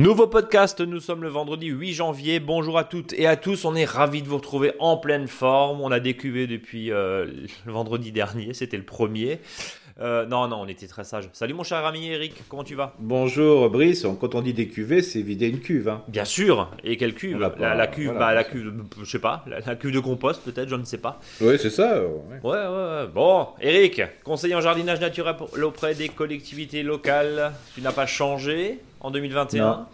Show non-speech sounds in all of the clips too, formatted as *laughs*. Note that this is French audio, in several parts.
Nouveau podcast, nous sommes le vendredi 8 janvier. Bonjour à toutes et à tous, on est ravis de vous retrouver en pleine forme. On a décuvé depuis euh, le vendredi dernier, c'était le premier. Euh, non, non, on était très sage. Salut mon cher ami Eric, comment tu vas? Bonjour Brice, quand on dit décuver, c'est vider une cuve. Hein. Bien sûr, et quelle cuve? L'a la, pas- la cuve, voilà. bah, la cuve, je sais pas, la, la cuve de compost peut-être, je ne sais pas. Oui, c'est ça. ouais. Ouais, ouais. Bon, Eric, conseiller en jardinage naturel auprès des collectivités locales, tu n'as pas changé? En 2021 Non,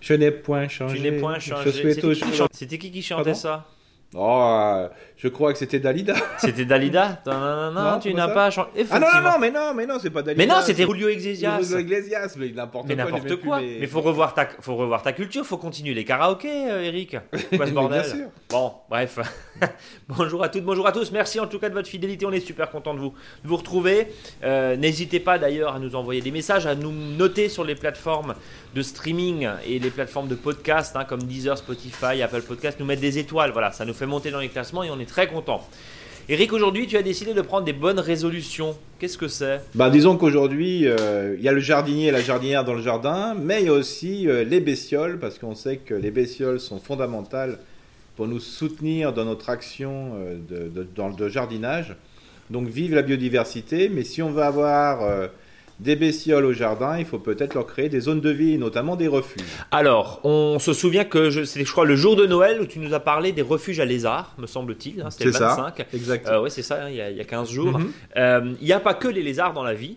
Je n'ai point changé. Tu n'es point changé. Je C'était qui, qui toujours- chan- C'était qui qui chantait Pardon ça? Oh, euh, je crois que c'était Dalida. *laughs* C'était Dalida *laughs* Non, non, non, Non, tu n'as pas changé. Ah non, non, non, mais non, mais non, c'est pas Dalida. Mais non, c'était Julio Iglesias. Julio Iglesias, mais n'importe quoi. n'importe quoi. mes- Mais faut revoir ta, faut revoir ta culture, faut continuer les karaokés, euh, Eric. *laughs* Quoi ce bordel bien sûr. Bon, bref. bonjour à toutes, bonjour à tous. Merci en tout cas de votre fidélité. On est super content de vous, de vous retrouver. Euh, N'hésitez pas d'ailleurs à nous envoyer des messages, à nous noter sur les plateformes de streaming et les plateformes de podcast hein, comme Deezer, Spotify, Apple Podcast, nous mettre des étoiles. Voilà, ça nous fait monter dans les classements et on est très content. Eric, aujourd'hui, tu as décidé de prendre des bonnes résolutions. Qu'est-ce que c'est? Bah, disons qu'aujourd'hui, euh, il y a le jardinier et la jardinière dans le jardin, mais il y a aussi euh, les bestioles, parce qu'on sait que les bestioles sont fondamentales pour nous soutenir dans notre action euh, de, jardinage. Donc, vive la biodiversité, mais si on veut avoir des bestioles au jardin, il faut peut-être leur créer des zones de vie, notamment des refuges. Alors, on se souvient que c'était, je crois, le jour de Noël où tu nous as parlé des refuges à lézards, me semble-t-il. hein, c'était le C'est ça. 25. Exact. Euh, ouais, c'est ça, hein, il y, a, il y a 15 jours. Mhm. Euh, Il n'y a pas que les lézards dans la vie,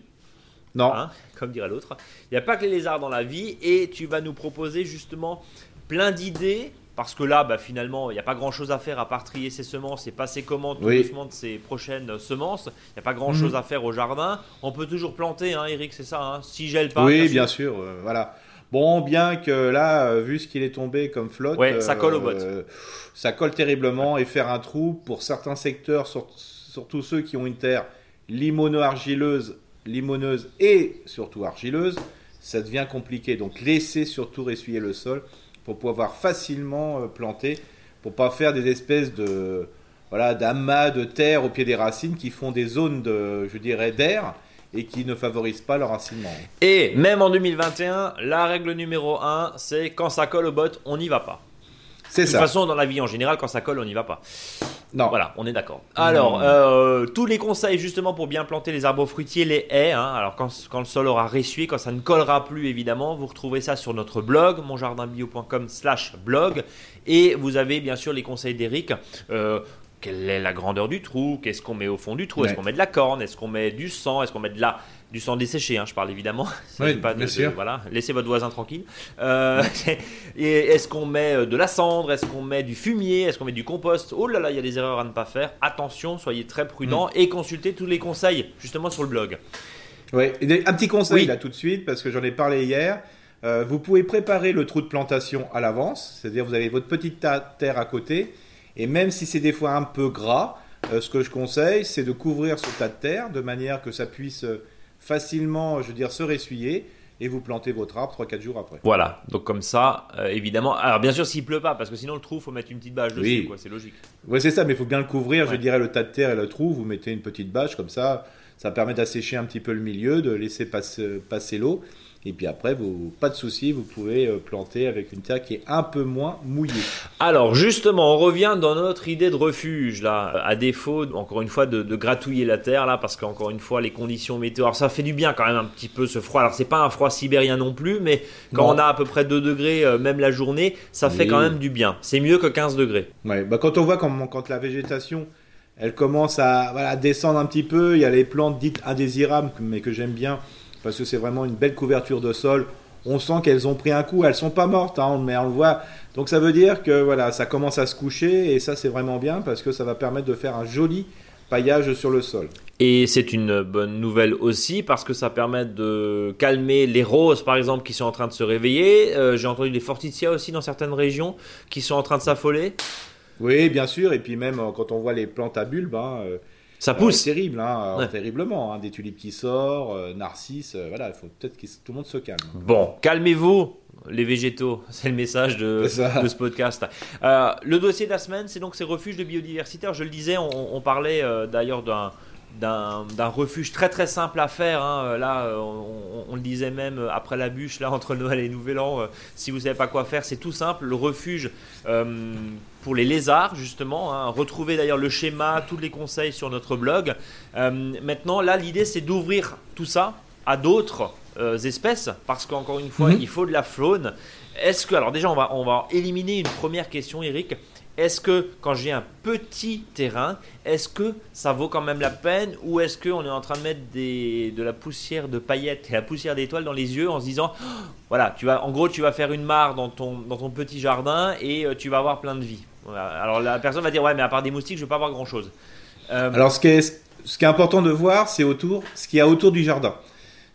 Non, hein, comme dirait l'autre. Il n'y a pas que les lézards dans la vie et tu vas nous proposer justement plein d'idées. Parce que là, bah, finalement, il n'y a pas grand chose à faire à part trier ses semences et passer commande tout Oui. doucement de ses prochaines semences. Il n'y a pas grand chose Mhm. à faire au jardin. On peut toujours planter, hein, Eric, c'est ça. Hein, si gèle pas. oui, bien sûr, euh, voilà. Bon, bien que là, euh, vu ce qu'il est tombé comme flotte, Ouais, ça colle aux bottes. euh, ça colle terriblement et faire un trou pour certains secteurs, sur- surtout ceux qui ont une terre limono-argileuse, limoneuse et surtout argileuse, ça devient compliqué. Donc, laissez surtout ressuyer le sol pour pouvoir facilement euh, planter, pour pas faire des espèces de voilà d'amas de terre au pied des racines qui font des zones de, je dirais, d'air et qui ne favorisent pas leur racinement. Et même en 2021, la règle numéro 1, c'est quand ça colle aux bottes, on n'y va pas. C'est De toute ça. façon, dans la vie en général, quand ça colle, on n'y va pas. Non. Voilà, on est d'accord. Alors, Mmh. euh, tous les conseils justement pour bien planter les arbres fruitiers, les haies. hein. alors, quand, quand le sol aura ressuyé, quand ça ne collera plus, évidemment, vous retrouvez ça sur notre blog, monjardinbio.com/slash blog. Et vous avez bien sûr les conseils d'Eric. Euh, quelle est la grandeur du trou? Qu'est-ce qu'on met au fond du trou? Est-ce qu'on met de la corne? Est-ce qu'on met du sang? Est-ce qu'on met de la du sang desséché hein, Je parle évidemment. *laughs* Oui, pas de- bien de- voilà, laissez votre voisin tranquille. Euh, *laughs* et est-ce qu'on met euh, de la cendre? Est-ce qu'on met du fumier? Est-ce qu'on met du compost? Oh là là, il y a des erreurs à ne pas faire. Attention, soyez très prudents Mm. et consultez tous les conseils justement sur le blog. Ouais. Et Un petit conseil Oui. là tout de suite parce que j'en ai parlé hier. Euh, vous pouvez préparer le trou de plantation à l'avance, c'est-à-dire vous avez votre petite terre à côté, et même si c'est des fois un peu gras, euh, ce que je conseille, c'est de couvrir ce tas de terre de manière que ça puisse facilement, je veux dire, se ressuyer, et vous plantez votre arbre 3-4 jours après. Voilà, donc comme ça, euh, évidemment. Alors bien sûr, s'il pleut pas, parce que sinon le trou, faut mettre une petite bâche dessus, Oui. quoi, c'est logique. Ouais, c'est ça, mais il faut bien le couvrir, Ouais. je dirais, le tas de terre et le trou, vous mettez une petite bâche comme ça, ça permet d'assécher un petit peu le milieu, de laisser passer, passer l'eau, et puis après, vous, pas de souci, vous pouvez euh, planter avec une terre qui est un peu moins mouillée. Alors justement, on revient dans notre idée de refuge là, à défaut encore une fois de, de gratouiller la terre là, parce qu'encore une fois les conditions météo, alors ça fait du bien quand même un petit peu ce froid. Alors c'est pas un froid sibérien non plus, mais quand Non. on a à peu près 2 degrés euh, même la journée, ça fait quand même du bien. C'est mieux que 15 degrés. Ouais, bah quand on voit comment, quand la végétation, elle commence à voilà, descendre un petit peu, il y a les plantes dites indésirables, mais que j'aime bien, parce que c'est vraiment une belle couverture de sol. On sent qu'elles ont pris un coup, elles sont pas mortes, hein, mais on le voit. Donc ça veut dire que voilà, ça commence à se coucher, et ça c'est vraiment bien, parce que ça va permettre de faire un joli paillage sur le sol. Et c'est une bonne nouvelle aussi parce que ça permet de calmer les roses par exemple qui sont en train de se réveiller. Euh, J'ai entendu des forticias aussi dans certaines régions qui sont en train de s'affoler. Oui, bien sûr, et puis même euh, quand on voit les plantes à bulbes, hein, euh, Ça euh, pousse. terrible, hein, euh, Ouais. terriblement, hein, des tulipes qui sortent, euh, narcisses, euh, voilà, il faut peut-être que tout le monde se calme. Bon, calmez-vous, les végétaux. *laughs* C'est le message de, ce podcast. Euh, le dossier de la semaine, c'est donc ces refuges de biodiversité. Alors, je le disais, on, on parlait euh, d'ailleurs d'un d'un refuge très très simple à faire. Hein. Là, on, le disait même après la bûche, là *laughs* entre Noël et Nouvel An, si vous savez pas quoi faire, c'est tout simple. Le refuge pour les lézards, justement. Hein. Retrouvez d'ailleurs le schéma, tous les conseils sur notre blog. maintenant, là, l'idée c'est d'ouvrir tout ça à d'autres espèces, parce qu'encore une fois, mhm. il faut de la faune. Est-ce que, alors déjà, on va, on va éliminer une première question, Eric. Est-ce que quand j'ai un petit terrain, est-ce que ça vaut quand même la peine ou est-ce qu'on est en train de mettre de la poussière de paillettes et la poussière d'étoiles dans les yeux en se disant, oh, voilà, tu vas, en gros, tu vas faire une mare dans ton, dans ton petit jardin et euh, tu vas avoir plein de vie. Alors la personne va dire, ouais, mais à part des moustiques, je ne vais pas avoir grand-chose. Euh, Alors ce qui, est, ce qui est important de voir, c'est autour, ce qu'il y a autour du jardin.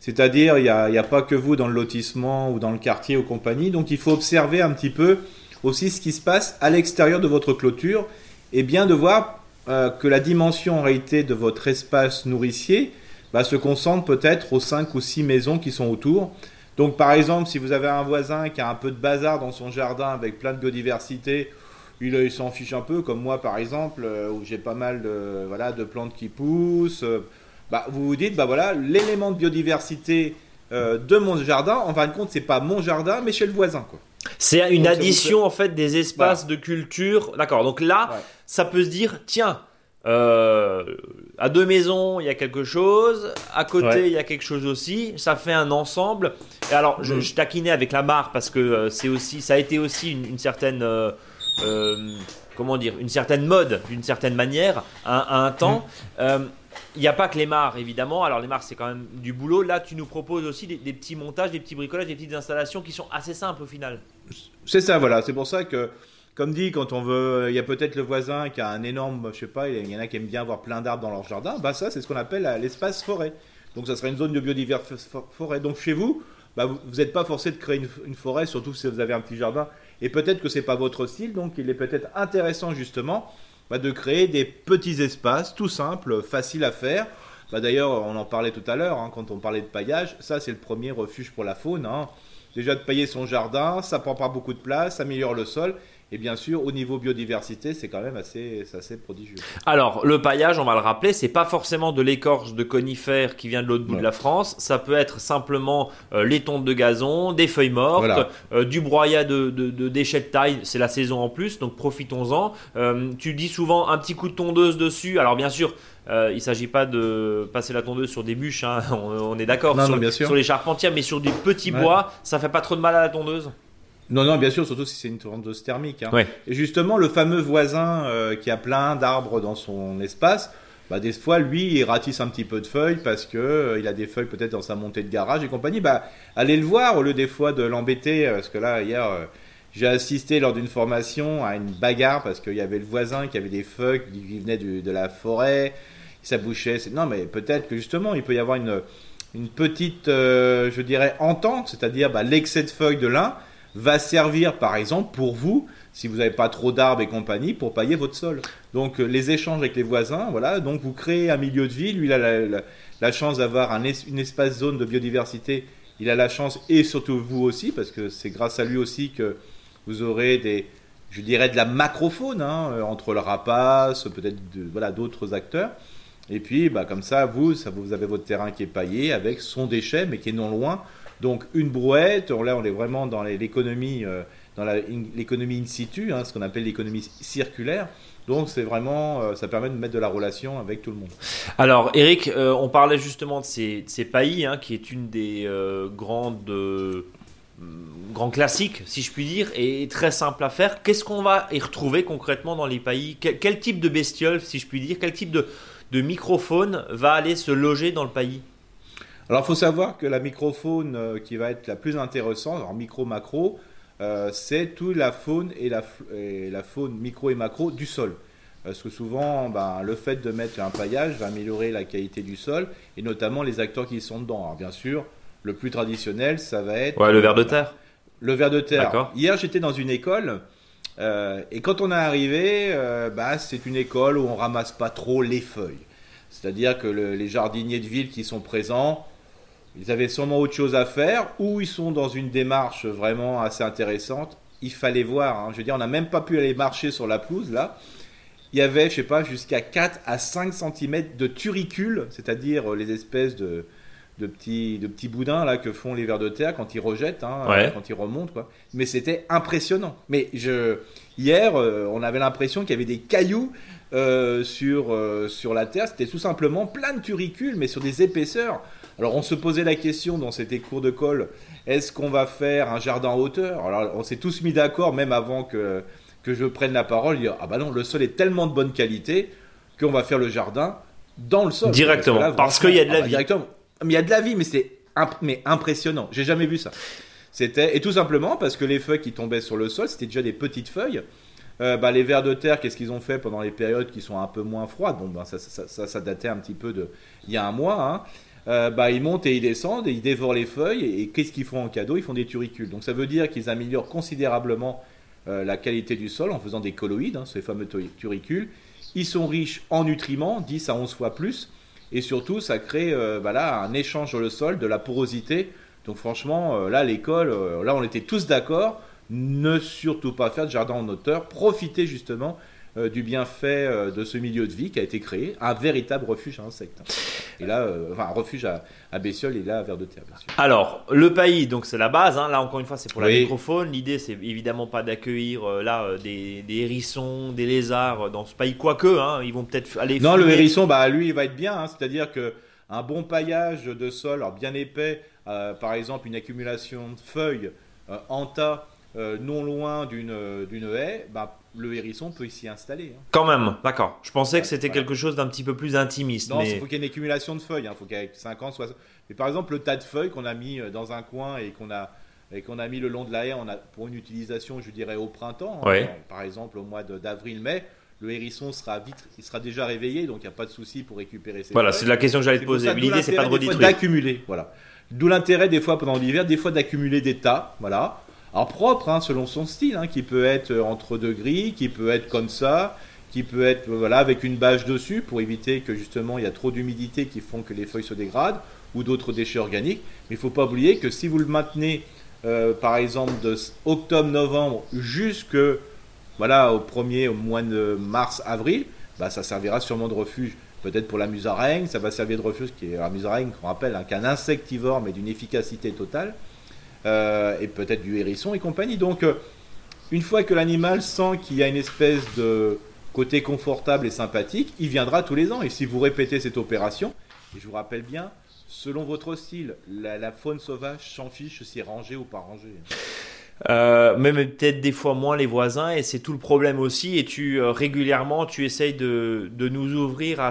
C'est-à-dire, il n'y a, a, pas que vous dans le lotissement ou dans le quartier ou compagnie. Donc, il faut observer un petit peu aussi ce qui se passe à l'extérieur de votre clôture et bien de voir euh, que la dimension en réalité de votre espace nourricier bah, se concentre peut-être aux 5 ou 6 maisons qui sont autour. Donc par exemple, si vous avez un voisin qui a un peu de bazar dans son jardin avec plein de biodiversité, il, s'en fiche un peu, comme moi par exemple, euh, où j'ai pas mal de, voilà, de plantes qui poussent. Euh, bah, vous vous dites, bah voilà, l'élément de biodiversité de mon jardin, en fin de compte, c'est pas mon jardin, mais chez le voisin. Quoi. C'est une addition en fait des espaces de culture. D'accord. Donc là, ça peut se dire, tiens, euh, à deux maisons, il y a quelque chose. À côté, il y a quelque chose aussi. Ça fait un ensemble. Et alors, je, mm. taquinais avec la barre parce que euh, c'est aussi, ça a été aussi une, certaine, euh, comment dire, une certaine mode, d'une certaine manière, à, un temps. Mm. Il n'y a pas que les mares, évidemment. Alors, les mares, c'est quand même du boulot. Là, tu nous proposes aussi des, petits montages, des petits bricolages, des petites installations qui sont assez simples au final. C'est ça, voilà. C'est pour ça que, comme dit, quand on veut. Il y a peut-être le voisin qui a un énorme. Je sais pas, il y en a qui aiment bien avoir plein d'arbres dans leur jardin. Bah, ça, c'est ce qu'on appelle l'espace forêt. Donc, ça serait une zone de biodiversité forêt. Donc, chez vous, bah, vous n'êtes pas forcé de créer une, forêt, surtout si vous avez un petit jardin. Et peut-être que c'est pas votre style. Donc, il est peut-être intéressant, justement bah, de créer des petits espaces tout simples, faciles à faire. Bah, D'ailleurs, on en parlait tout à l'heure hein, quand on parlait de paillage. Ça, c'est le premier refuge pour la faune. Hein. Déjà de pailler son jardin, ça prend pas beaucoup de place, ça améliore le sol et bien sûr, au niveau biodiversité, c'est quand même assez, assez prodigieux. Alors, le paillage, on va le rappeler, c'est pas forcément de l'écorce de conifères qui vient de l'autre bout de la France. Ça peut être simplement euh, les tontes de gazon, des feuilles mortes, euh, du broyat de, déchets de taille. C'est la saison en plus, donc profitons-en. Euh, tu dis souvent un petit coup de tondeuse dessus. Alors, bien sûr, il ne s'agit pas de passer la tondeuse sur des bûches, hein. *laughs* on, est d'accord sur, sur, les charpentières, mais sur des petits bois, ça fait pas trop de mal à la tondeuse? Non, non, bien sûr, surtout si c'est une tondeuse thermique. Hein. Et justement, le fameux voisin euh, qui a plein d'arbres dans son espace, bah, des fois, lui, il ratisse un petit peu de feuilles parce que euh, il a des feuilles peut-être dans sa montée de garage et compagnie. Bah, allez le voir au lieu des fois de l'embêter. Euh, parce que là, hier, j'ai assisté lors d'une formation à une bagarre parce qu'il y avait le voisin qui avait des feuilles qui venaient de la forêt. Ça bouchait. Non, mais peut-être que justement, il peut y avoir une, une petite, je dirais, entente, c'est-à-dire bah, l'excès de feuilles de l'un va servir par exemple pour vous, si vous n'avez pas trop d'arbres et compagnie, pour pailler votre sol. Donc euh, les échanges avec les voisins, voilà, donc vous créez un milieu de vie, lui il a la, chance d'avoir un une espace zone de biodiversité, il a la chance, et surtout vous aussi, parce que c'est grâce à lui aussi que vous aurez des, je dirais de la macrofaune, hein, euh, entre le rapace, peut-être voilà, d'autres acteurs. Et puis, bah, comme ça, vous, ça, vous avez votre terrain qui est paillé avec son déchet, mais qui est non loin. Donc une brouette, là on est vraiment dans l'économie euh, dans l'économie in situ, hein, ce qu'on appelle l'économie circulaire. Donc c'est vraiment, euh, ça permet de mettre de la relation avec tout le monde. Alors Eric, euh, on parlait justement de ces, ces paillis, hein, qui est une des grandes grands classiques, si je puis dire, et très simple à faire. Qu'est-ce qu'on va y retrouver concrètement dans les paillis quel, type de bestiole, si je puis dire, quel type de, de microfaune va aller se loger dans le paillis alors, il faut savoir que la microfaune euh, qui va être la plus intéressante, alors micro-macro, euh, c'est toute la faune et la, la, faune micro et macro du sol. Parce que souvent, ben, le fait de mettre un paillage va améliorer la qualité du sol et notamment les acteurs qui sont dedans. Alors, bien sûr, le plus traditionnel, ça va être. Ouais, le ver de terre. Le ver de terre. Hier, j'étais dans une école. Euh, et quand on est arrivé, bah, c'est une école où on ramasse pas trop les feuilles. C'est-à-dire que les jardiniers de ville qui sont présents, ils avaient sûrement autre chose à faire, ou ils sont dans une démarche vraiment assez intéressante. Il fallait voir, hein. je veux dire, on n'a même pas pu aller marcher sur la pelouse là. il y avait, je sais pas, jusqu'à 4 à 5 cm de turicules, c'est-à-dire euh, les espèces de, de, petits, de petits boudins là, que font les vers de terre quand ils rejettent, hein, quand ils remontent. Quoi. Mais c'était impressionnant. Mais je, hier, euh, on avait l'impression qu'il y avait des cailloux euh, sur, sur la terre. C'était tout simplement plein de turicules, mais sur des épaisseurs. Alors on se posait la question dans ces cours de colle, est-ce qu'on va faire un jardin en hauteur? Alors on s'est tous mis d'accord, même avant que que je prenne la parole, dire ah bah non, le sol est tellement de bonne qualité qu'on va faire le jardin dans le sol. Directement, parce, qu'il y a de la ah bah, vie. Directement. Mais il y a de la vie, mais c'est mais impressionnant. J'ai jamais vu ça. C'était et tout simplement parce que les feuilles qui tombaient sur le sol, c'était déjà des petites feuilles. Euh, bah, les vers de terre, qu'est-ce qu'ils ont fait pendant les périodes qui sont un peu moins froides? Bon, bah, ça, ça, ça, datait un petit peu de il y a un mois. Hein. Euh, bah, ils montent et ils descendent et ils dévorent les feuilles. Et, qu'est-ce qu'ils font en cadeau? Ils font des turicules. Donc ça veut dire qu'ils améliorent considérablement euh, la qualité du sol en faisant des colloïdes, hein, ces fameux turicules. Ils sont riches en nutriments, 10 à 11 fois plus. Et surtout, ça crée euh, un échange sur le sol, de la porosité. Donc franchement, euh, là, l'école, là, on était tous d'accord. Ne surtout pas faire de jardin en hauteur. Profitez justement euh, du bienfait euh, de ce milieu de vie qui a été créé, un véritable refuge à insectes. Et là, euh, enfin, un refuge à, à et là à Vers de Terre, bien sûr. Alors, le pays, donc c'est la base. Hein. Là, encore une fois, c'est pour la microphone. L'idée, c'est évidemment pas d'accueillir là des, des, hérissons, des lézards dans ce pays, quoique, hein, ils vont peut-être aller. Non, le hérisson, bah lui, il va être bien. Hein. C'est-à-dire que un bon paillage de sol, alors bien épais, par exemple une accumulation de feuilles en tas non loin d'une d'une haie, bah, le hérisson peut s'y installer. Hein. Quand même, d'accord. Je pensais que c'était quelque chose d'un petit peu plus intimiste. Non, il faut qu'il y ait une accumulation de feuilles. Il hein. faut qu'il y ait 50, 60. Mais par exemple, le tas de feuilles qu'on a mis euh, dans un coin et qu'on a, et qu'on a mis le long de la haie on a, pour une utilisation, je dirais, au printemps, hein. par exemple au mois d'avril-mai, le hérisson sera vite, il sera déjà réveillé, donc il n'y a pas de souci pour récupérer ses Voilà, c'est la question que j'allais te poser. L'idée, c'est pas de redétruire. D'accumuler, voilà. D'où l'intérêt des fois pendant l'hiver, des fois d'accumuler des tas, voilà alors propre, hein, selon son style, hein, qui peut être euh, entre deux qui peut être comme ça, qui peut être euh, voilà avec une bâche dessus pour éviter que justement il y a trop d'humidité qui font que les feuilles se dégradent ou d'autres déchets organiques. Mais il ne faut pas oublier que si vous le maintenez euh, par exemple de octobre-novembre jusque voilà au premier au mois de mars-avril, bah, ça servira sûrement de refuge peut-être pour la musaraigne, ça va servir de refuge qui est la musaraigne qu'on rappelle hein, qu'un insectivore mais d'une efficacité totale. Euh, et peut-être du hérisson et compagnie. Donc, euh, une fois que l'animal sent qu'il y a une espèce de côté confortable et sympathique, il viendra tous les ans. Et si vous répétez cette opération, et je vous rappelle bien, selon votre style, la, faune sauvage s'en fiche si rangée ou pas rangée. Euh, même peut-être des fois moins les voisins et c'est tout le problème aussi et tu régulièrement tu essayes de, de, nous ouvrir à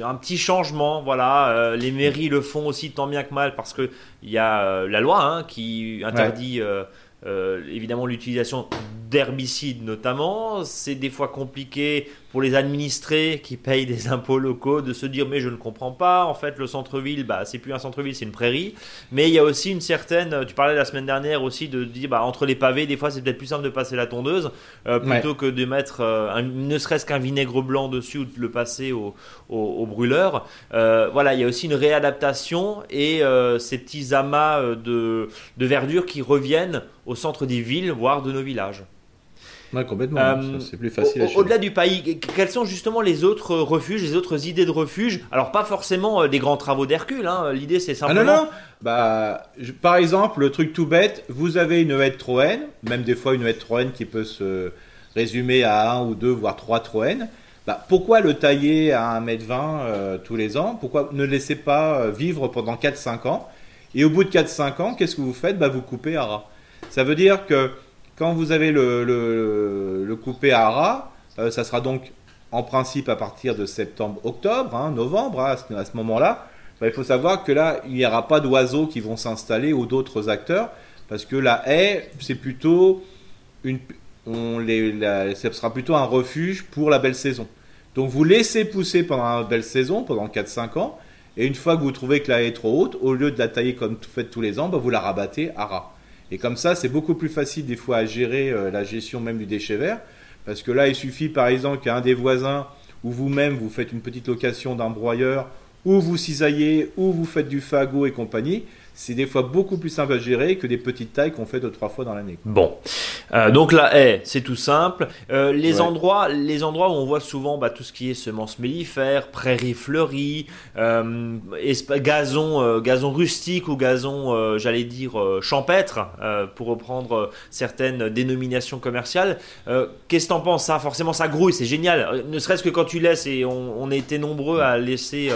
un petit changement voilà. Les mairies le font aussi tant bien que mal parce que il y a euh, la loi hein, qui interdit euh, euh, évidemment l'utilisation d'herbicides notamment. C'est des fois compliqué pour les administrés qui payent des impôts locaux de se dire mais je ne comprends pas. En fait le centre-ville bah c'est plus un centre-ville c'est une prairie. Mais il y a aussi une certaine tu parlais la semaine dernière aussi de dire bah entre les pavés des fois c'est peut-être plus simple de passer la tondeuse euh, plutôt que de mettre euh, ne serait-ce qu'un vinaigre blanc dessus ou de le passer au, au, brûleur. Euh, voilà il y a aussi une réadaptation et ces petits amas de, de verdure qui reviennent au centre des villes voire de nos villages complètement. Euh, c'est plus facile. Au-delà du pays, quels sont justement les autres refuges, les autres idées de refuge? Alors pas forcément euh, des grands travaux d'Hercule. Hein. L'idée c'est simplement. Ah non non. Bah, par exemple, le truc tout bête, vous avez une haie de troène, même des fois une haie de troène qui peut se résumer à un ou deux voire trois troènes. Bah, pourquoi le tailler à 1m20 euh, tous les ans? Pourquoi ne laissez pas vivre pendant 4-5 ans? Et au bout de 4-5 ans, qu'est-ce que vous faites? Bah, Vous coupez à ras. Ça veut dire que quand vous avez le, le, coupé à ras, euh, ça sera donc en principe à partir de septembre-octobre, hein, novembre, hein, à ce, moment-là. Bah, il faut savoir que là, il n'y aura pas d'oiseaux qui vont s'installer ou d'autres acteurs, parce que la haie, c'est plutôt une, on les, ce sera plutôt un refuge pour la belle saison. Donc vous laissez pousser pendant la belle saison, pendant 4-5 ans, et une fois que vous trouvez que la haie est trop haute, au lieu de la tailler comme vous faites tous les ans, bah, vous la rabattez à ras. Et comme ça, c'est beaucoup plus facile des fois à gérer euh, la gestion même du déchet vert. Parce que là, il suffit par exemple qu'un des voisins ou vous-même, vous faites une petite location d'un broyeur, ou vous cisaillez, ou vous faites du fagot et compagnie. C'est des fois beaucoup plus simple à gérer que des petites tailles qu'on fait deux trois fois dans l'année. Bon, euh, donc la haie, c'est tout simple. Euh, les endroits, les endroits où on voit souvent bah, tout ce qui est semences mellifères, prairies fleuries, euh, gazon, gazon rustique ou gazon, j'allais dire champêtre, pour reprendre certaines dénominations commerciales. Qu'est-ce que t'en penses? Ça, forcément, ça grouille, c'est génial. Ne serait-ce que quand tu laisses et on, on a été nombreux à laisser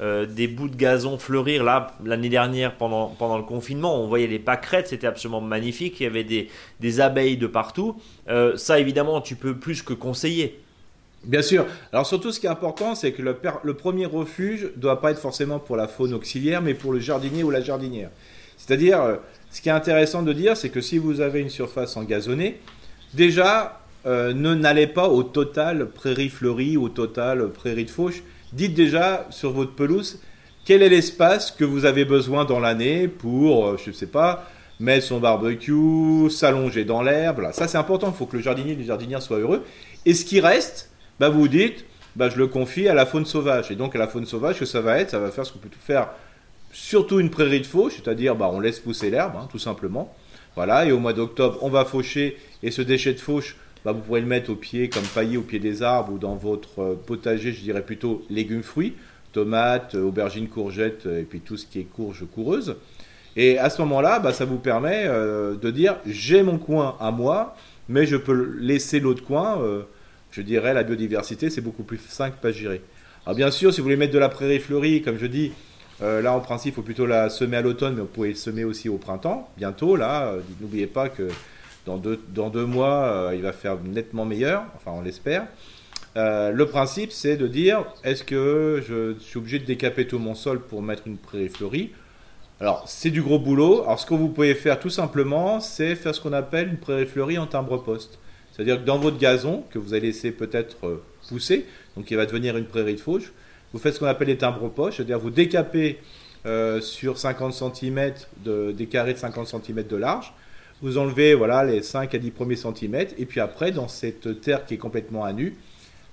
des bouts de gazon fleurir là l'année dernière pendant pendant, le confinement, on voyait les pâquerettes, c'était absolument magnifique, il y avait des, abeilles de partout. Euh, ça, évidemment, tu peux plus que conseiller. Bien sûr. Alors surtout, ce qui est important, c'est que le, le premier refuge ne doit pas être forcément pour la faune auxiliaire, mais pour le jardinier ou la jardinière. C'est-à-dire, euh, ce qui est intéressant de dire, c'est que si vous avez une surface engazonnée, déjà, euh, ne n'allez pas au total prairie fleurie, au total prairie de fauche. Dites déjà sur votre pelouse, quel est l'espace que vous avez besoin dans l'année pour, euh, je ne sais pas, mettre son barbecue, s'allonger dans l'herbe. Ça, c'est important. Il faut que le jardinier et les jardinières soient heureux. Et ce qui reste, bah, vous vous dites, bah, je le confie à la faune sauvage. Et donc, à la faune sauvage, que ça va être, ça va faire ce qu'on peut faire surtout une prairie de fauche, c'est-à-dire bah, on laisse pousser l'herbe, hein, tout simplement. Voilà, et au mois d'octobre, on va faucher, et ce déchet de fauche, bah, vous pourrez le mettre au pied, comme paillé au pied des arbres, ou dans votre euh, potager, je dirais plutôt légumes-fruits tomates, aubergines, courgettes, et puis tout ce qui est courge coureuse. Et à ce moment-là, bah, ça vous permet euh, de dire j'ai mon coin à moi, mais je peux laisser l'autre coin. Euh, je dirais la biodiversité, c'est beaucoup plus simple à gérer. Alors bien sûr, si vous voulez mettre de la prairie fleurie, comme je dis, euh, là en principe, il faut plutôt la semer à l'automne, mais vous pouvez semer aussi au printemps, bientôt. Là, n'oubliez pas que dans deux, dans deux mois, il va faire nettement meilleur, enfin on l'espère. Euh, le principe, c'est de dire est-ce que je suis obligé de décaper tout mon sol pour mettre une prairie fleurie? Alors, c'est du gros boulot. Alors, ce que vous pouvez faire tout simplement, c'est faire ce qu'on appelle une prairie fleurie en timbre-poste. C'est-à-dire que dans votre gazon, que vous allez laisser peut-être euh, pousser, donc il va devenir une prairie de fauche, vous faites ce qu'on appelle les timbres-poches, c'est-à-dire vous décapez euh, sur 50 cm, de, des carrés de 50 cm de large, vous enlevez voilà, les 5 à 10 premiers centimètres, et puis après, dans cette terre qui est complètement à nu,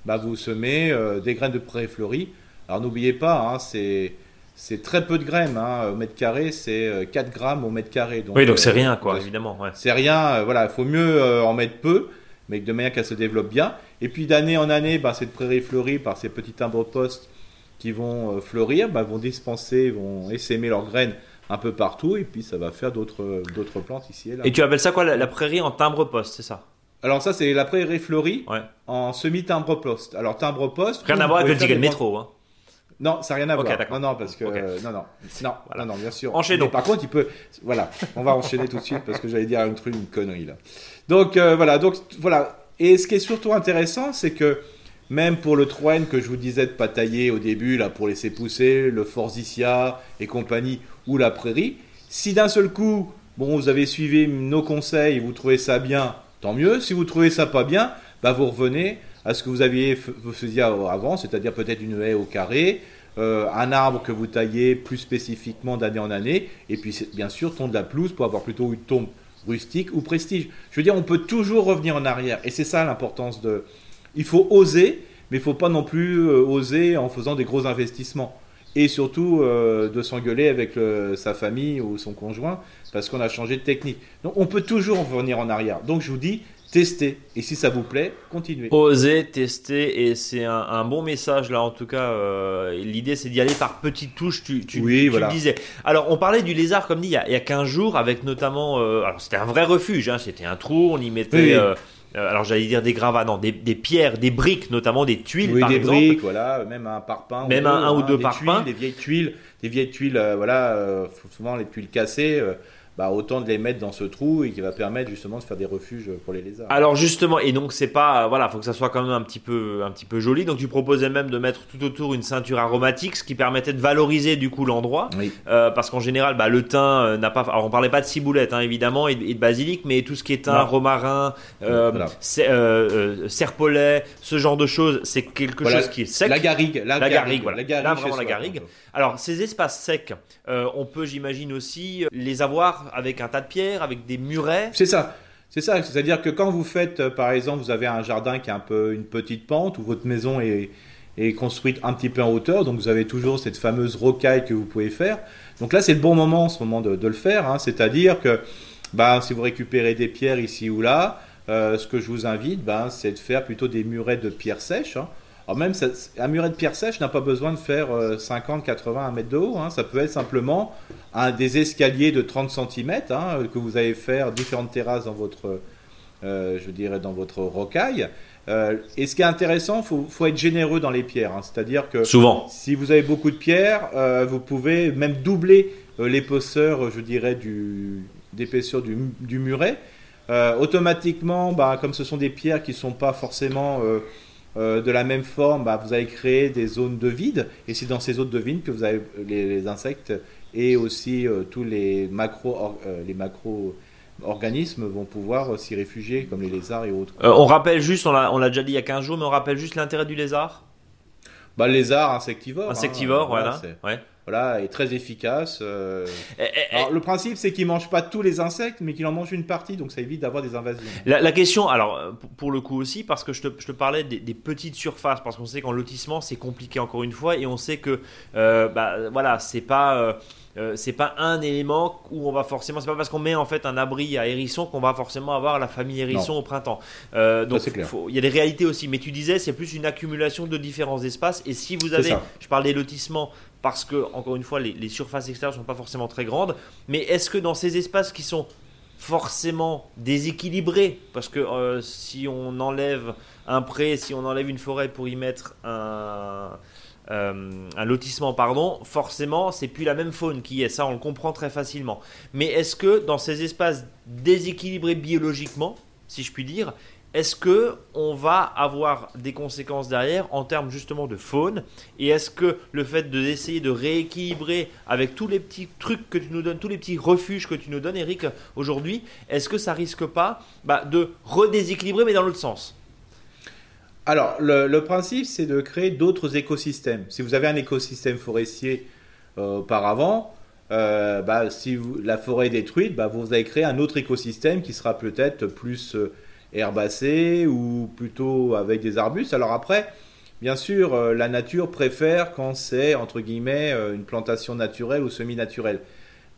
bah, vous semez euh, des graines de prairie fleurie. Alors n'oubliez pas, hein, c'est c'est très peu de graines, hein, au mètre carré, c'est 4 euh, grammes au mètre carré. Donc, oui, donc c'est euh, rien, quoi, évidemment. C'est rien, voilà, il faut mieux en mettre peu, mais de manière qu'elle se développe bien. Et puis d'année en année, bah, cette prairie fleurie, par ces petits timbres postes qui vont fleurir, bah, vont dispenser, vont essaimer leurs graines un peu partout, et puis ça va faire d'autres plantes ici et là. Et tu appelles ça quoi, la, la prairie en timbre poste, c'est ça? Alors ça, c'est la prairie fleurie en semi-timbre poste. Alors timbre poste. Rien à voir avec le de métro. Hein. Non, ça n'a rien à voir. Non, non, parce que non, non, *laughs* non, non, bien sûr. Enchaînons. par contre, il peut. Voilà, on va enchaîner tout de suite parce que j'allais dire un truc, une connerie là. Donc euh, voilà, donc voilà. Et ce qui est surtout intéressant, c'est que même pour le Troen que je vous disais de pas tailler au début là pour laisser pousser, le Forsythia et compagnie ou la prairie, si d'un seul coup, bon, vous avez suivi nos conseils, et vous trouvez ça bien, tant mieux. Si vous trouvez ça pas bien, bah vous revenez à ce que vous aviez faisiez avant, c'est-à-dire peut-être une haie au carré, euh, un arbre que vous taillez plus spécifiquement d'année en année, et puis bien sûr tondre la pelouse pour avoir plutôt une tombe rustique ou prestige. Je veux dire, on peut toujours revenir en arrière, et c'est ça l'importance de. Il faut oser, mais il faut pas non plus euh, oser en faisant des gros investissements et surtout euh, de s'engueuler avec sa famille ou son conjoint parce qu'on a changé de technique. Donc on peut toujours revenir en arrière. Donc je vous dis, testez. Et si ça vous plaît, continuez. Osez, tester. Et c'est un, bon message là en tout cas. Euh, l'idée c'est d'y aller par petites touches, tu, tu, oui, voilà. disais. Alors on parlait du lézard comme dit il y a, il y a 15 jours avec notamment... Euh, alors c'était un vrai refuge, hein, c'était un trou, on y mettait... Euh, alors j'allais dire des gravats, non, des, pierres, des briques, notamment des tuiles, oui, par des exemple. briques, voilà, même un parpaing. Même un, ou deux parpaings. des vieilles tuiles, des vieilles tuiles, euh, voilà, euh, souvent les tuiles cassées bah, autant de les mettre dans ce trou et qui va permettre justement de faire des refuges pour les lézards. Alors justement, et donc c'est pas, voilà, faut que ça soit quand même un petit peu, un petit peu joli. Donc tu proposais même de mettre tout autour une ceinture aromatique, ce qui permettait de valoriser du coup l'endroit, euh, parce qu'en général, bah, le thym euh, n'a pas, alors on parlait pas de ciboulette hein, évidemment et, de basilic, mais tout ce qui est thym, romarin, euh, euh, serpolet, ce genre de choses, c'est quelque chose qui est sec. La garrigue, la, garrigue, voilà. La garrigue Là vraiment la garrigue. Alors ces espaces secs, on peut, j'imagine aussi les avoir avec un tas de pierres, avec des murets. C'est ça. C'est ça, c'est-à-dire que quand vous faites, euh, par exemple, vous avez un jardin qui a un peu une petite pente, ou votre maison est, est construite un petit peu en hauteur, donc vous avez toujours cette fameuse rocaille que vous pouvez faire. Donc là, c'est le bon moment en ce moment de, le faire, hein. c'est-à-dire que bah, si vous récupérez des pierres ici ou là, euh, ce que je vous invite, bah, c'est de faire plutôt des murets de pierres sèches. Hein. Alors même, un muret de pierre sèche n'a pas besoin de faire 50, 80, 1 mètre de haut. Hein. Ça peut être simplement un, des escaliers de 30 cm que vous allez faire différentes terrasses dans votre, euh, je dirais, dans votre rocaille. Euh, et ce qui est intéressant, il faut, être généreux dans les pierres. Hein. C'est-à-dire que Souvent. si vous avez beaucoup de pierres, euh, vous pouvez même doubler l'épaisseur, je dirais, d'épaisseur du, du, muret. automatiquement, bah, comme ce sont des pierres qui ne sont pas forcément de la même forme, bah, vous allez créer des zones de vide. Et c'est dans ces zones de vide que vous avez les, insectes et aussi tous les macro, les macro organismes vont pouvoir s'y réfugier, comme les lézards et autres. Euh, on rappelle juste, on l'a déjà dit il y a 15 jours, mais on rappelle juste l'intérêt du lézard? Bah, lézard insectivore. Insectivore, hein, voilà. Voilà, est très efficace. Euh. alors, le principe, c'est qu'il mange pas tous les insectes, mais qu'il en mange une partie, donc ça évite d'avoir des invasions. La, question, alors pour le coup aussi, parce que je te, parlais des, petites surfaces, parce qu'on sait qu'en lotissement, c'est compliqué encore une fois, et on sait que, euh, bah, voilà, c'est pas. Euh, c'est pas un élément où on va forcément. C'est pas parce qu'on met en fait un abri à hérisson qu'on va forcément avoir la famille hérisson au printemps. Euh, donc il y a des réalités aussi. Mais tu disais, c'est plus une accumulation de différents espaces. Et si vous avez, je parle des lotissements parce que encore une fois, les, surfaces extérieures sont pas forcément très grandes. Mais est-ce que dans ces espaces qui sont forcément déséquilibrés, parce que euh, si on enlève un pré, si on enlève une forêt pour y mettre un euh, un lotissement, pardon, forcément, c'est plus la même faune qui est. Ça, on le comprend très facilement. Mais est-ce que dans ces espaces déséquilibrés biologiquement, si je puis dire, est-ce que on va avoir des conséquences derrière en termes justement de faune? Et est-ce que le fait d'essayer de, rééquilibrer avec tous les petits trucs que tu nous donnes, tous les petits refuges que tu nous donnes, Eric, aujourd'hui, est-ce que ça risque pas bah, de redéséquilibrer mais dans l'autre sens? Alors, le, principe, c'est de créer d'autres écosystèmes. Si vous avez un écosystème forestier euh, auparavant, euh, bah, si la forêt est détruite, bah, vous allez créer un autre écosystème qui sera peut-être plus euh, herbacé ou plutôt avec des arbustes. Alors après, bien sûr, la nature préfère quand c'est, entre guillemets, une plantation naturelle ou semi-naturelle.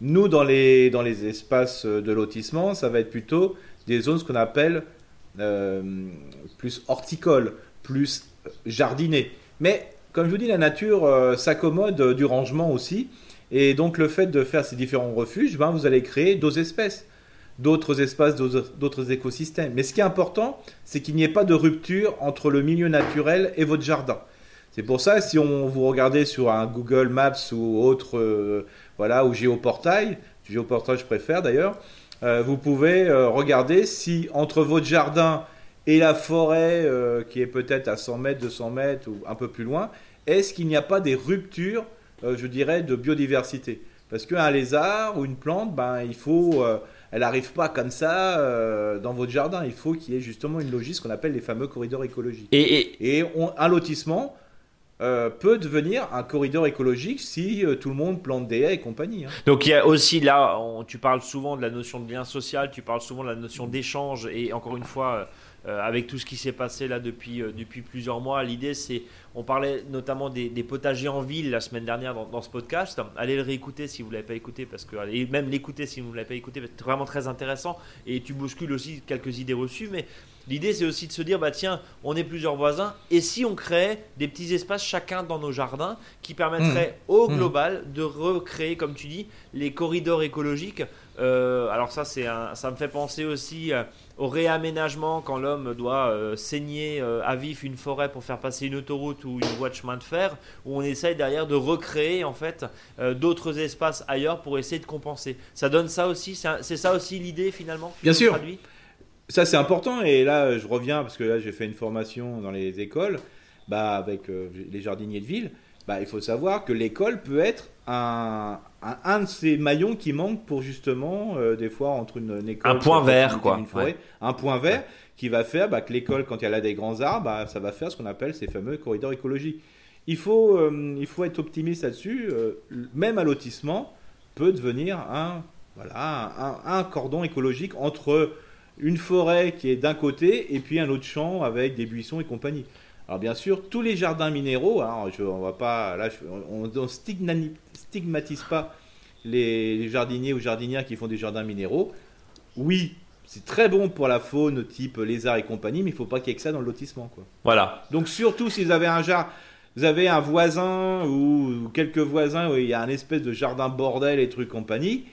Nous, dans les, dans les espaces de lotissement, ça va être plutôt des zones, qu'on appelle euh, plus horticole, plus jardiné. Mais comme je vous dis, la nature euh, s'accommode du rangement aussi. Et donc le fait de faire ces différents refuges, ben, vous allez créer d'autres espèces, d'autres espaces, d'autres écosystèmes. Mais ce qui est important, c'est qu'il n'y ait pas de rupture entre le milieu naturel et votre jardin. C'est pour ça, si on vous regardez sur un Google Maps ou autre, euh, voilà, ou Géoportail, Géoportail je préfère d'ailleurs, euh, vous pouvez euh, regarder si entre votre jardin et la forêt, euh, qui est peut-être à 100 mètres, 200 mètres ou un peu plus loin, est-ce qu'il n'y a pas des ruptures, je dirais, de biodiversité? Parce qu'un lézard ou une plante, ben, il faut, elle n'arrive pas comme ça dans votre jardin. Il faut qu'il y ait justement une logique, ce qu'on appelle les fameux corridors écologiques. Et, un lotissement, euh, peut devenir un corridor écologique si euh, tout le monde plante des haies et compagnie. Hein. Donc il y a aussi là, tu parles souvent de la notion de lien social, tu parles souvent de la notion d'échange et encore une fois, euh, avec tout ce qui s'est passé là depuis, depuis plusieurs mois, l'idée c'est, on parlait notamment des, potagers en ville la semaine dernière dans, ce podcast, allez le réécouter si vous ne l'avez pas écouté, parce que, et même l'écouter si vous ne l'avez pas écouté, c'est vraiment très intéressant et tu bouscules aussi quelques idées reçues, mais L'idée, c'est aussi de se dire, bah tiens, on est plusieurs voisins, et si on crée des petits espaces chacun dans nos jardins qui permettraient mmh. au mmh. global de recréer, comme tu dis, les corridors écologiques. Euh, alors ça, c'est ça me fait penser aussi euh, au réaménagement quand l'homme doit euh, saigner à vif une forêt pour faire passer une autoroute ou une voie de chemin de fer, où on essaye derrière de recréer en fait d'autres espaces ailleurs pour essayer de compenser. Ça donne ça aussi, c'est ça aussi l'idée finalement. Bien sûr. Ça, c'est important. Et là, je reviens parce que là, j'ai fait une formation dans les écoles bah, avec euh, les jardiniers de ville. Bah, il faut savoir que l'école peut être un, un, de ces maillons qui manque pour justement, euh, des fois, entre une, école. Un point vert, quoi. Un point vert qui va faire bah, que l'école, quand elle a des grands arbres, bah, ça va faire ce qu'on appelle ces fameux corridors écologiques. Il faut, euh, il faut être optimiste là-dessus. même un lotissement peut devenir un, voilà, un, un cordon écologique entre une forêt qui est d'un côté et puis un autre champ avec des buissons et compagnie. Alors bien sûr, tous les jardins minéraux, hein, je, on va pas, là, on, ne stigmatise pas les, jardiniers ou jardinières qui font des jardins minéraux. Oui, c'est très bon pour la faune type lézard et compagnie, mais il faut pas qu'il y ait que ça dans le lotissement, quoi. Voilà. Donc surtout si vous avez un jardin, vous avez un voisin ou, quelques voisins où il y a un espèce de jardin bordel et trucs compagnie.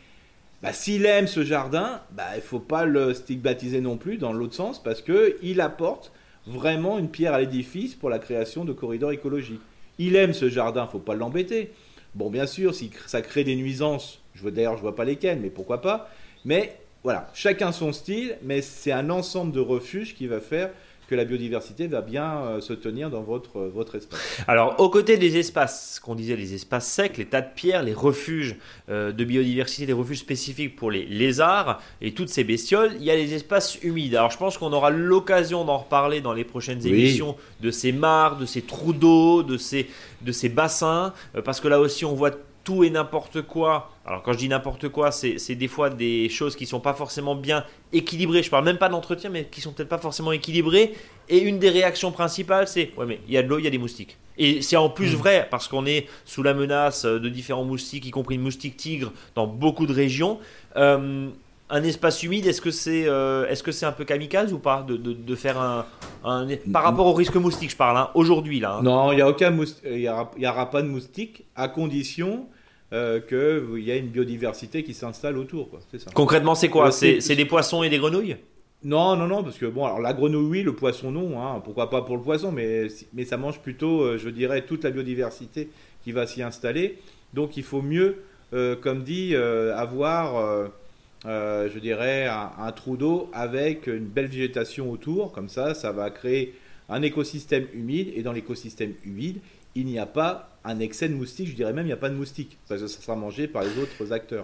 Bah, s'il aime ce jardin, bah, il faut pas le stigmatiser non plus dans l'autre sens parce que il apporte vraiment une pierre à l'édifice pour la création de corridors écologiques. Il aime ce jardin, faut pas l'embêter. Bon, bien sûr, si ça crée des nuisances, d'ailleurs, je vois pas lesquelles, mais pourquoi pas. Mais voilà, chacun son style, mais c'est un ensemble de refuges qui va faire que la biodiversité va bien euh, se tenir dans votre, euh, votre espace. Alors, aux côtés des espaces, qu'on disait les espaces secs, les tas de pierres, les refuges euh, de biodiversité, les refuges spécifiques pour les lézards et toutes ces bestioles, il y a les espaces humides. Alors, je pense qu'on aura l'occasion d'en reparler dans les prochaines émissions de ces mares, de ces trous d'eau, de ces, de ces bassins, parce que là aussi, on voit tout et n'importe quoi. Alors quand je dis n'importe quoi, c'est des fois des choses qui sont pas forcément bien équilibrées. Je parle même pas d'entretien, mais qui sont peut-être pas forcément équilibrées. Et une des réactions principales, c'est ouais mais il y a de l'eau, il y a des moustiques. Et c'est en plus mm. vrai parce qu'on est sous la menace de différents moustiques, y compris le moustique tigre, dans beaucoup de régions. Euh, un espace humide, est-ce que c'est euh, est-ce que c'est un peu kamikaze ou pas de, de, faire un, par rapport au risque moustique, je parle hein, aujourd'hui là. Hein. Non, il y a aucun il y aura, pas de moustique à condition euh, qu'il y ait une biodiversité qui s'installe autour. Ça. Concrètement, c'est quoi? C'est des poissons et des grenouilles? Non, non, non, parce que bon, alors la grenouille, oui, le poisson, non, hein, pourquoi pas pour le poisson, mais, mais ça mange plutôt, euh, je dirais, toute la biodiversité qui va s'y installer. Donc il faut mieux, comme dit, avoir euh, je dirais, un, trou d'eau avec une belle végétation autour. Comme ça, ça va créer un écosystème humide. Et dans l'écosystème humide, il n'y a pas un excès de moustiques. Je dirais même, il n'y a pas de moustiques. Parce que ça sera mangé par les autres acteurs.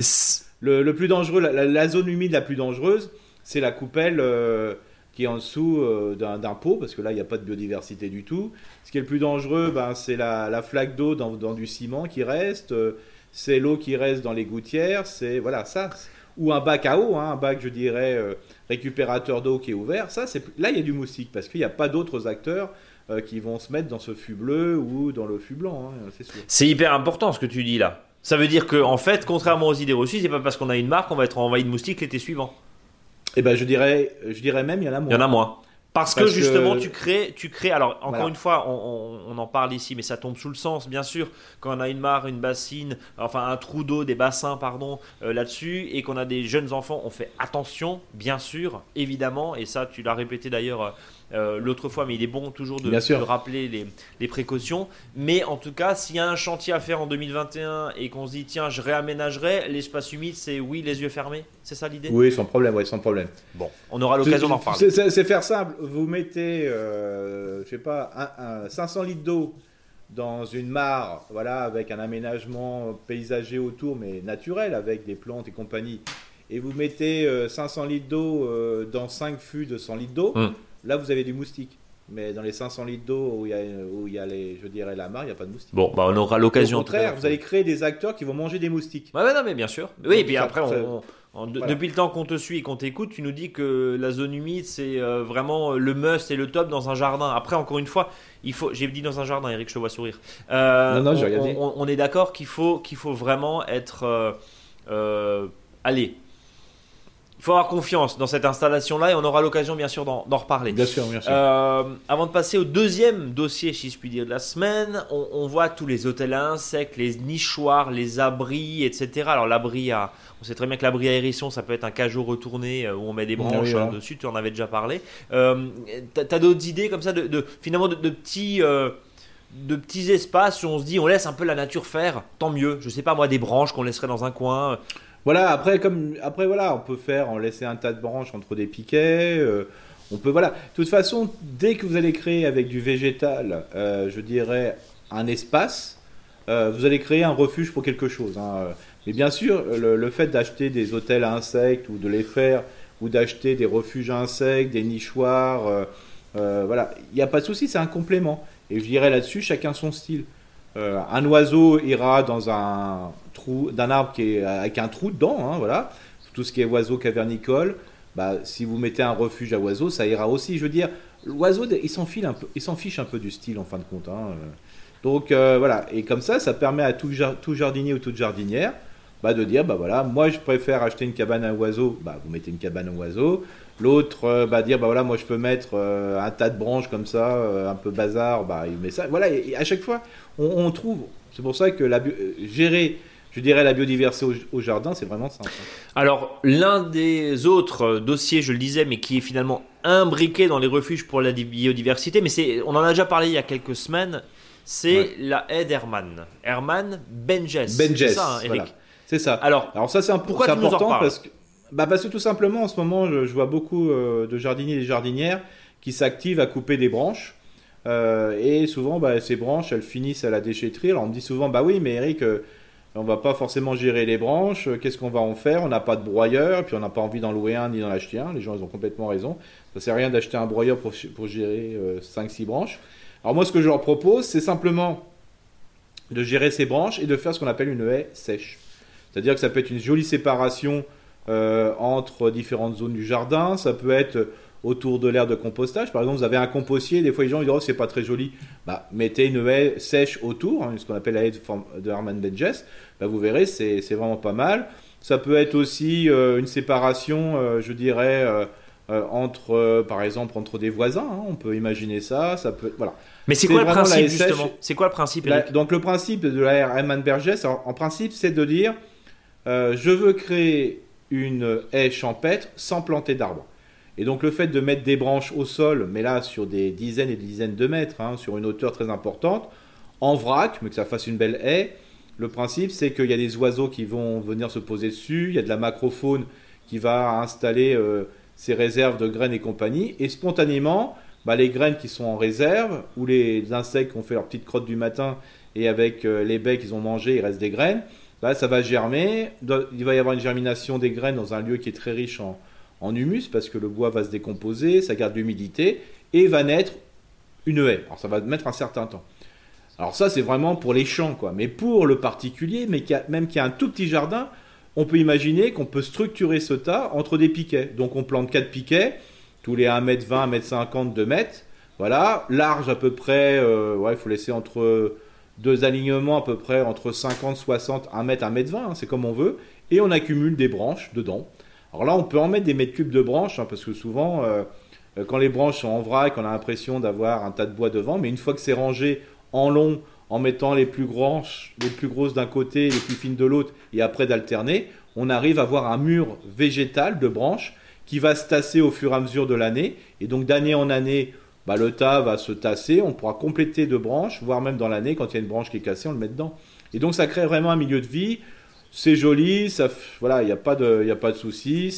Le, plus dangereux, la, zone humide la plus dangereuse, c'est la coupelle. Euh, qui est en dessous euh, d'un pot, parce que là, il n'y a pas de biodiversité du tout. Ce qui est le plus dangereux, ben, c'est la, flaque d'eau dans, dans, du ciment qui reste, c'est l'eau qui reste dans les gouttières, c'est voilà ça ou un bac à eau, hein, un bac, je dirais, euh, récupérateur d'eau qui est ouvert, ça, c'est là, il y a du moustique parce qu'il n'y a pas d'autres acteurs euh, qui vont se mettre dans ce fût bleu ou dans le fût blanc, hein, c'est sûr. C'est hyper important ce que tu dis là. Ça veut dire qu'en en fait, contrairement aux idées reçues, c'est pas parce qu'on a une marque qu'on va être envahi de moustiques l'été suivant. Eh ben, je dirais, je dirais même, il y en a moins. Il y en a moins. Parce, que justement, tu crées, tu crées. Alors, encore une fois, on, en parle ici, mais ça tombe sous le sens, bien sûr. Quand on a une mare, une bassine, enfin un trou d'eau, des bassins, pardon, euh, là-dessus, et qu'on a des jeunes enfants, on fait attention, bien sûr, évidemment. Et ça, tu l'as répété d'ailleurs euh, l'autre fois, mais il est bon toujours de, rappeler les, précautions. Mais en tout cas, s'il y a un chantier à faire en 2021 et qu'on se dit tiens, je réaménagerai, l'espace humide, c'est oui, les yeux fermés C'est ça l'idée? Oui, sans problème, oui, sans problème. Bon, on aura l'occasion d'en parler. C'est faire simple. Vous mettez, euh, je sais pas, 500 litres d'eau dans une mare, voilà, avec un aménagement paysager autour, mais naturel, avec des plantes et compagnie, et vous mettez 500 euh, litres d'eau dans 5 fûts de 100 litres d'eau, hum. Là, vous avez du moustique. Mais dans les 500 litres d'eau où il y a, où il y a les, je dirais la mare, il n'y a pas de moustique. Bon, bah on aura l'occasion. Au contraire, vous allez créer des acteurs qui vont manger des moustiques. Ouais, non, mais bien sûr. Oui, et puis après, depuis le temps qu'on te suit et qu'on t'écoute, tu nous dis que la zone humide, c'est euh, vraiment le must et le top dans un jardin. Après, encore une fois, il faut. J'ai dit dans un jardin, Eric, je te vois sourire. Euh, non, non, on, on, est d'accord qu'il faut, qu'il faut vraiment être. Euh, allez il faut avoir confiance dans cette installation-là et on aura l'occasion bien sûr d'en reparler. Bien sûr, bien sûr. Euh, avant de passer au deuxième dossier, si je puis dire, de la semaine, on, voit tous les hôtels à insectes, les nichoirs, les abris, etc. Alors l'abri à... On sait très bien que l'abri à hérisson, ça peut être un cajot retourné euh, où on met des branches hein, dessus, tu en avais déjà parlé. Euh, tu as, d'autres idées comme ça, de, finalement de, petits... de petits espaces où on se dit on laisse un peu la nature faire, tant mieux. Je sais pas moi des branches qu'on laisserait dans un coin. Voilà, après, comme, après, voilà, on peut faire, on laisser un tas de branches entre des piquets. Euh, on peut, voilà. De toute façon, dès que vous allez créer avec du végétal, euh, je dirais, un espace, euh, vous allez créer un refuge pour quelque chose. Hein. Mais bien sûr, le, fait d'acheter des hôtels à insectes ou de les faire, ou d'acheter des refuges à insectes, des nichoirs, voilà, il n'y a pas de souci, c'est un complément. Et je dirais là-dessus, chacun son style. Un oiseau ira dans un, d'un arbre qui est avec un trou dedans, hein, voilà. Tout ce qui est oiseau cavernicole, bah, si vous mettez un refuge à oiseaux, ça ira aussi. Je veux dire, l'oiseau, il s'en fiche un peu, il s'en fiche un peu du style en fin de compte. hein, euh. Donc euh, voilà, et comme ça, ça permet à tout jardinier ou toute jardinière bah, de dire bah voilà, moi je préfère acheter une cabane à oiseaux, bah vous mettez une cabane à oiseaux. L'autre euh, bah dire bah voilà, moi je peux mettre euh, un tas de branches comme ça, euh, un peu bazar, bah il met ça. Voilà, et, et à chaque fois on, on trouve. C'est pour ça que la gérer, je dirais la biodiversité au, au jardin, c'est vraiment simple. Alors, l'un des autres dossiers, je le disais, mais qui est finalement imbriqué dans les refuges pour la di- biodiversité, mais c'est, on en a déjà parlé il y a quelques semaines, c'est Ouais. la haie d'Hermann. Hermann Benjes. Benjes, C'est ça, hein, Eric voilà. C'est ça. Alors, Alors ça c'est important parce que bah parce que tout simplement en ce moment je, je vois beaucoup euh, de jardiniers et jardinières qui s'activent à couper des branches Euh, et souvent bah, ces branches elles finissent à la déchetterie. Alors on me dit souvent bah oui mais Eric euh, on va pas forcément gérer les branches, euh, qu'est-ce qu'on va en faire? On n'a pas de broyeur, puis on n'a pas envie d'en louer un ni d'en acheter un. Les gens ils ont complètement raison. Ça sert à rien d'acheter un broyeur pour, pour gérer 5-6 branches. Alors moi ce que je leur propose c'est simplement de gérer ces branches et de faire ce qu'on appelle une haie sèche. C'est-à-dire que ça peut être une jolie séparation euh, entre différentes zones du jardin, ça peut être autour de l'aire de compostage. Par exemple, vous avez un compostier, des fois les gens ils disent oh, c'est pas très joli. Bah, mettez une haie sèche autour, hein, ce qu'on appelle la haie de, de Hermann Benjes. Bah, vous verrez, c'est vraiment pas mal. Ça peut être aussi euh, une séparation, euh, je dirais, euh, entre, par exemple, entre des voisins. hein. on peut imaginer ça. Ça peut, voilà. mais c'est quoi le principe, justement? C'est quoi le principe, donc le principe de la Hermann Bergès, en, en principe, c'est de dire euh, je veux créer une haie champêtre sans planter d'arbres. Et donc le fait de mettre des branches au sol, mais là sur des dizaines et des dizaines de mètres, hein, sur une hauteur très importante, en vrac, mais que ça fasse une belle haie, le principe c'est qu'il y a des oiseaux qui vont venir se poser dessus, il y a de la macrofaune qui va installer euh, ses réserves de graines et compagnie, et spontanément, bah, les graines qui sont en réserve, ou les insectes qui ont fait leur petite crotte du matin, et avec euh, les baies qu'ils ont mangées, il reste des graines, bah, ça va germer. Il va y avoir une germination des graines dans un lieu qui est très riche en, humus, parce que le bois va se décomposer, ça garde l'humidité, et va naître une haie. Alors ça va mettre un certain temps. Alors ça, c'est vraiment pour les champs, quoi. Mais pour le particulier, mais même qui a un tout petit jardin, on peut imaginer qu'on peut structurer ce tas entre des piquets. Donc on plante quatre piquets, tous les 1m20, 1m50, 2 mètres. Voilà, large à peu près, euh, ouais, il faut laisser entre deux alignements à peu près entre 50, 60, 1 mètre, 1 mètre 20, hein, c'est comme on veut. Et on accumule des branches dedans. Alors là, on peut en mettre des mètres cubes de branches, hein, parce que souvent, euh, euh, quand les branches sont en vrac, on a l'impression d'avoir un tas de bois devant, mais une fois que c'est rangé en long, en mettant les plus les plus grosses d'un côté, les plus fines de l'autre, et après d'alterner, on arrive à avoir un mur végétal de branches qui va se tasser au fur et à mesure de l'année. Et donc d'année en année, bah, le tas va se tasser, on pourra compléter de branches, voire même dans l'année, quand il y a une branche qui est cassée, on le met dedans. Et donc ça crée vraiment un milieu de vie. C'est joli, ça, voilà, il n'y a pas de, y a pas de souci.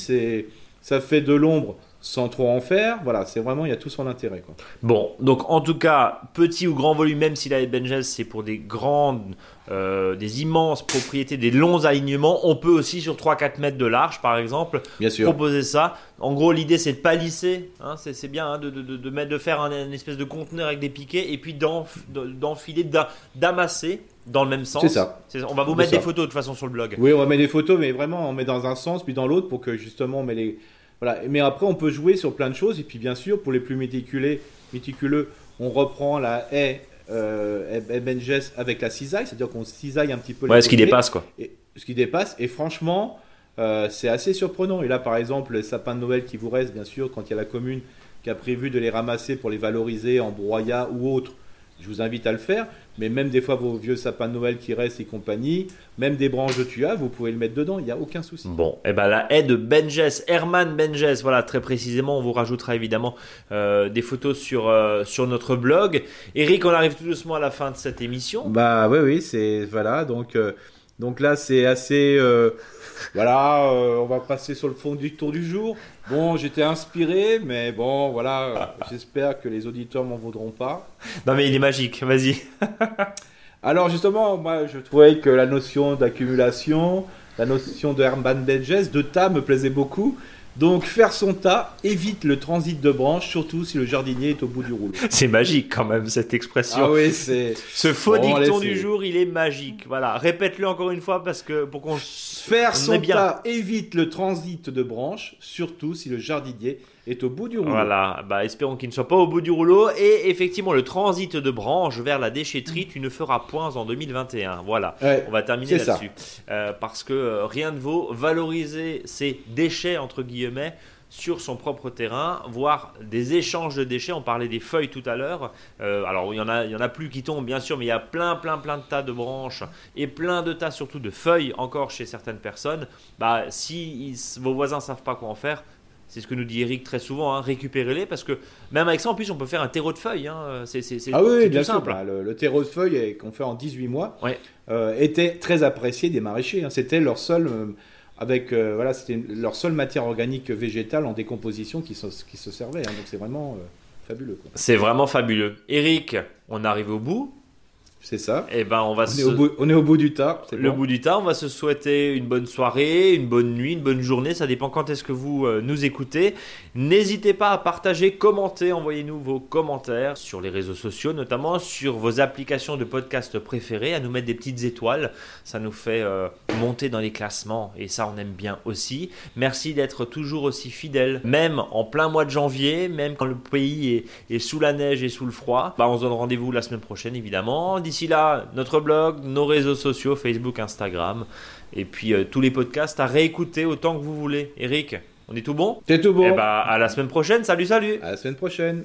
Ça fait de l'ombre sans trop en faire. Voilà, c'est vraiment, il y a tout son intérêt. Quoi. Bon, donc en tout cas, petit ou grand volume, même si la haie de Benjes c'est pour des grandes, euh, des immenses propriétés, des longs alignements, on peut aussi sur 3-4 mètres de large par exemple Bien sûr. proposer ça. En gros, l'idée c'est de palisser, hein, c'est c'est bien hein, de, de, de, de mettre, de faire un, une espèce de conteneur avec des piquets et puis d'enf- de- d'enfiler, d'a- d'amasser dans le même sens. C'est ça. On va vous mettre des photos de toute façon sur le blog. Oui, on va mettre des photos, mais vraiment, on met dans un sens, puis dans l'autre, pour que justement, on met les. Voilà. Mais après, on peut jouer sur plein de choses, et puis bien sûr, pour les plus méticulés, méticuleux, on reprend la haie euh, Benjes avec la cisaille, c'est-à-dire qu'on cisaille un petit peu Ouais, ce qui dépasse quoi. et- ce qui dépasse. Et franchement, euh, c'est assez surprenant. Et là, par exemple, les sapins de Noël qui vous restent, bien sûr, quand il y a la commune qui a prévu de les ramasser pour les valoriser en broyat ou autre, je vous invite à le faire. Mais même des fois, vos vieux sapins de Noël qui restent et compagnie, même des branches de tuya, vous pouvez le mettre dedans, il n'y a aucun souci. Bon, et ben la haie de Benjes, Herman Benjes, voilà très précisément, on vous rajoutera évidemment euh, des photos sur, euh, sur notre blog. Eric, on arrive tout doucement à la fin de cette émission. Bah oui, oui, c'est voilà. Donc, euh, donc là, c'est assez. euh, voilà, euh, on va passer sur le fond du tour du jour. Bon, j'étais inspiré, mais bon, voilà. J'espère que les auditeurs m'en voudront pas. Non mais il est magique, vas-y. *laughs* Alors justement, moi, je trouvais que la notion d'accumulation, la notion de Herman Benjes, de tas me plaisait beaucoup. Donc faire son tas évite le transit de branches, surtout si le jardinier est au bout du rouleau. C'est magique quand même cette expression. Ah oui, c'est Ce faux Bon, dicton du jour, il est magique. Voilà, répète-le encore une fois parce que pour qu'on Faire On son bien. tas évite le transit de branches, surtout si le jardinier est au bout du rouleau. Voilà, bah, espérons qu'il ne soit pas au bout du rouleau. Et effectivement, le transit de branche vers la déchetterie, tu ne feras point en 2021. Voilà, Ouais, on va terminer là-dessus. Euh, parce que euh, rien ne vaut valoriser ces déchets, entre guillemets, sur son propre terrain, voire des échanges de déchets. On parlait des feuilles tout à l'heure. Euh, alors, il y, en a, il y en a plus qui tombent, bien sûr, mais il y a plein, plein, plein de tas de branches et plein de tas surtout de feuilles encore chez certaines personnes. Bah, si ils- vos voisins ne savent pas quoi en faire, c'est ce que nous dit Eric très souvent, hein, récupérez-les parce que même avec ça, en plus, on peut faire un terreau de feuilles. hein. C'est Ah oui, c'est bien tout sûr. simple. bah, le, le terreau de feuilles euh, qu'on fait en 18 mois Ouais. euh, était très apprécié des maraîchers. hein. C'était leur seul, euh, avec euh, voilà, c'était leur seule matière organique végétale en décomposition qui se, qui se servait. Donc c'est vraiment fabuleux. C'est vraiment fabuleux. Eric, on arrive au bout. C'est ça. Et ben, on va On se... est, au bout, on est au bout du tas. le bon. bout du temps, on va se souhaiter une bonne soirée, une bonne nuit, une bonne journée. Ça dépend quand est-ce que vous euh, nous écoutez. N'hésitez pas à partager, commenter, envoyez-nous vos commentaires sur les réseaux sociaux, notamment sur vos applications de podcast préférées, à nous mettre des petites étoiles. Ça nous fait euh, monter dans les classements et ça, on aime bien aussi. Merci d'être toujours aussi fidèles, même en plein mois de janvier, même quand le pays est, est sous la neige et sous le froid. Bah, on se donne rendez-vous la semaine prochaine, évidemment. D'ici là, notre blog, nos réseaux sociaux, Facebook, Instagram, et puis euh, tous les podcasts à réécouter autant que vous voulez. Eric, on est tout bon? C'est tout bon. Eh bah, à la semaine prochaine. Salut, salut À la semaine prochaine.